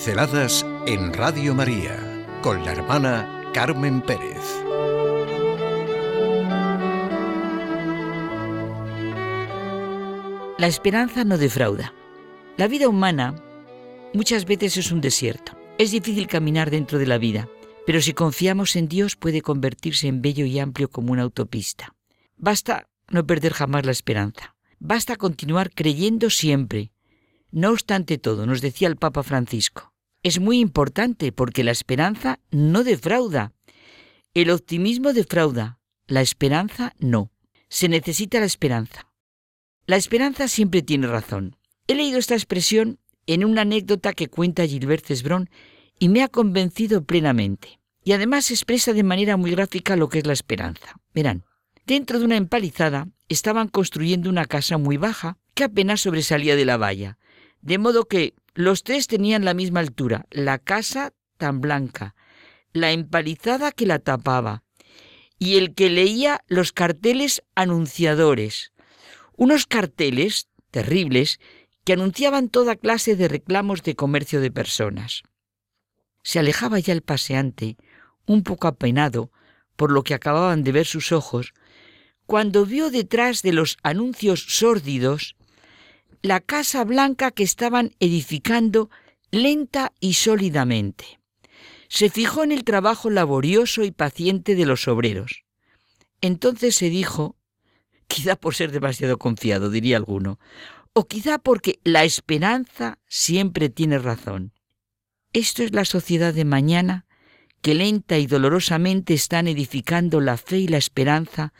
Pinceladas en Radio María con la hermana Carmen Pérez. La esperanza no defrauda. La vida humana muchas veces es un desierto. Es difícil caminar dentro de la vida, pero si confiamos en Dios puede convertirse en bello y amplio como una autopista. Basta no perder jamás la esperanza. Basta continuar creyendo siempre, no obstante todo, nos decía el Papa Francisco, es muy importante porque la esperanza no defrauda. El optimismo defrauda, la esperanza no. Se necesita la esperanza. La esperanza siempre tiene razón. He leído esta expresión en una anécdota que cuenta Gilbert Cesbron y me ha convencido plenamente. Y además expresa de manera muy gráfica lo que es la esperanza. Verán, dentro de una empalizada estaban construyendo una casa muy baja que apenas sobresalía de la valla de modo que los tres tenían la misma altura, la casa tan blanca, la empalizada que la tapaba, y el que leía los carteles anunciadores, unos carteles terribles que anunciaban toda clase de reclamos de comercio de personas. Se alejaba ya el paseante, un poco apenado por lo que acababan de ver sus ojos, cuando vio detrás de los anuncios sórdidos la casa blanca que estaban edificando lenta y sólidamente. Se fijó en el trabajo laborioso y paciente de los obreros. Entonces se dijo, quizá por ser demasiado confiado, diría alguno, o quizá porque la esperanza siempre tiene razón. Esto es la sociedad de mañana que lenta y dolorosamente están edificando la fe y la esperanza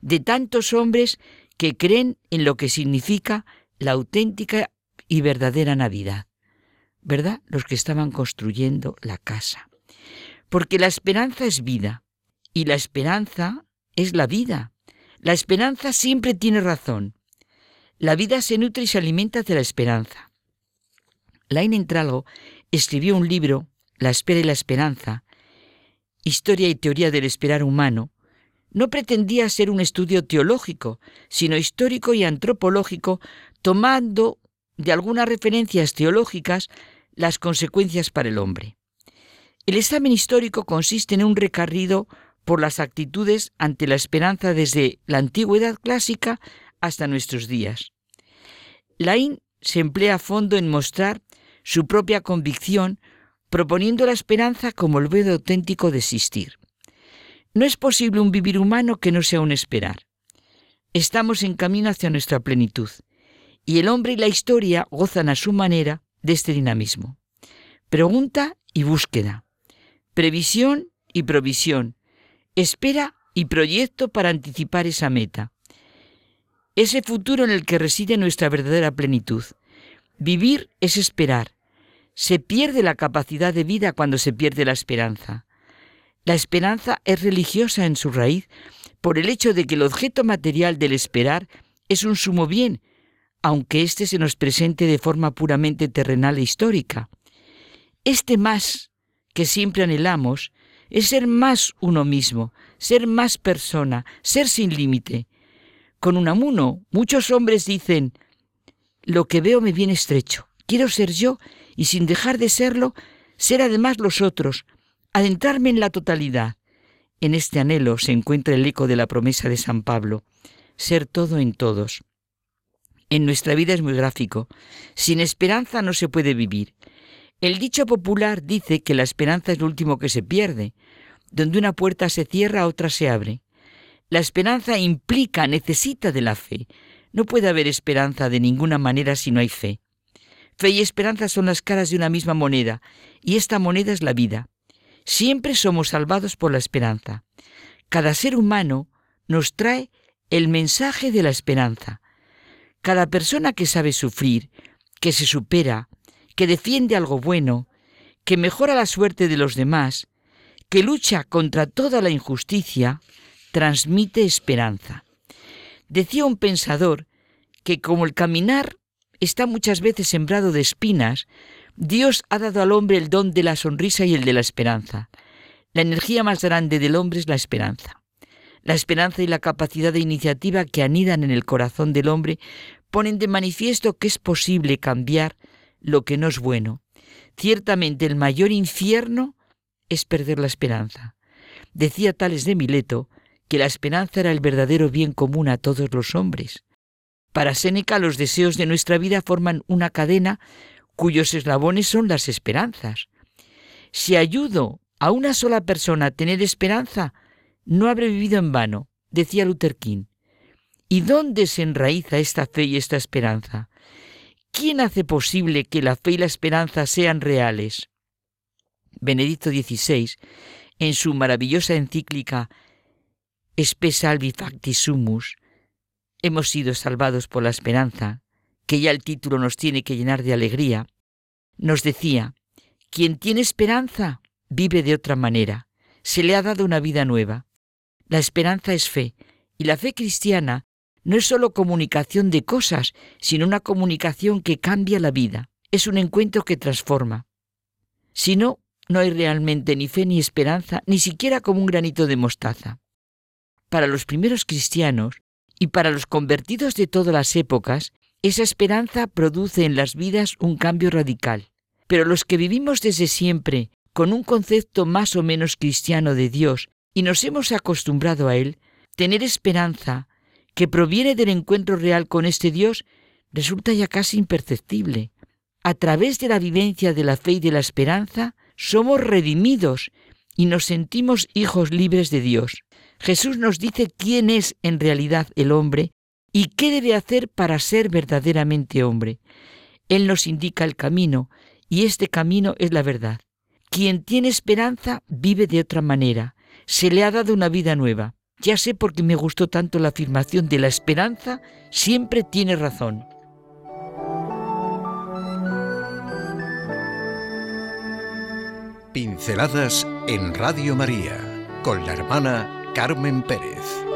de tantos hombres que creen en lo que significa la auténtica y verdadera Navidad, ¿verdad? Los que estaban construyendo la casa. Porque la esperanza es vida y la esperanza es la vida. La esperanza siempre tiene razón. La vida se nutre y se alimenta de la esperanza. Lain Entralgo escribió un libro, La espera y la esperanza, Historia y teoría del esperar humano, no pretendía ser un estudio teológico, sino histórico y antropológico tomando de algunas referencias teológicas las consecuencias para el hombre. El examen histórico consiste en un recorrido por las actitudes ante la esperanza desde la antigüedad clásica hasta nuestros días. Lain se emplea a fondo en mostrar su propia convicción, proponiendo la esperanza como el medio auténtico de existir. No es posible un vivir humano que no sea un esperar. Estamos en camino hacia nuestra plenitud y el hombre y la historia gozan a su manera de este dinamismo. Pregunta y búsqueda, previsión y provisión, espera y proyecto para anticipar esa meta. Ese futuro en el que reside nuestra verdadera plenitud. Vivir es esperar. Se pierde la capacidad de vida cuando se pierde la esperanza. La esperanza es religiosa en su raíz por el hecho de que el objeto material del esperar es un sumo bien aunque éste se nos presente de forma puramente terrenal e histórica. Este más que siempre anhelamos es ser más uno mismo, ser más persona, ser sin límite. Con Unamuno, muchos hombres dicen, lo que veo me viene estrecho, quiero ser yo y sin dejar de serlo, ser además los otros, adentrarme en la totalidad. En este anhelo se encuentra el eco de la promesa de San Pablo, ser todo en todos. En nuestra vida es muy gráfico. Sin esperanza no se puede vivir. El dicho popular dice que la esperanza es lo último que se pierde. Donde una puerta se cierra, otra se abre. La esperanza implica, necesita de la fe. No puede haber esperanza de ninguna manera si no hay fe. Fe y esperanza son las caras de una misma moneda, y esta moneda es la vida. Siempre somos salvados por la esperanza. Cada ser humano nos trae el mensaje de la esperanza. Cada persona que sabe sufrir, que se supera, que defiende algo bueno, que mejora la suerte de los demás, que lucha contra toda la injusticia, transmite esperanza. Decía un pensador que como el caminar está muchas veces sembrado de espinas, Dios ha dado al hombre el don de la sonrisa y el de la esperanza. La energía más grande del hombre es la esperanza. La esperanza y la capacidad de iniciativa que anidan en el corazón del hombre ponen de manifiesto que es posible cambiar lo que no es bueno, Ciertamente el mayor infierno es perder la esperanza. Decía Tales de Mileto que la esperanza era el verdadero bien común a todos los hombres. Para Séneca los deseos de nuestra vida forman una cadena cuyos eslabones son las esperanzas. Si ayudo a una sola persona a tener esperanza, no habré vivido en vano, decía Luther King. ¿Y dónde se enraiza esta fe y esta esperanza? ¿Quién hace posible que la fe y la esperanza sean reales? Benedicto XVI, en su maravillosa encíclica Spe salvi facti sumus, hemos sido salvados por la esperanza, que ya el título nos tiene que llenar de alegría, nos decía, quien tiene esperanza vive de otra manera, se le ha dado una vida nueva. La esperanza es fe, y la fe cristiana no es solo comunicación de cosas, sino una comunicación que cambia la vida. Es un encuentro que transforma. Si no, no hay realmente ni fe ni esperanza, ni siquiera como un granito de mostaza. Para los primeros cristianos y para los convertidos de todas las épocas, esa esperanza produce en las vidas un cambio radical. Pero los que vivimos desde siempre con un concepto más o menos cristiano de Dios y nos hemos acostumbrado a Él, tener esperanza que proviene del encuentro real con este Dios resulta ya casi imperceptible. A través de la vivencia de la fe y de la esperanza, somos redimidos y nos sentimos hijos libres de Dios. Jesús nos dice quién es en realidad el hombre y qué debe hacer para ser verdaderamente hombre. Él nos indica el camino y este camino es la verdad. Quien tiene esperanza vive de otra manera. Se le ha dado una vida nueva. Ya sé por qué me gustó tanto la afirmación de la esperanza, siempre tiene razón. Pinceladas en Radio María con la hermana Carmen Pérez.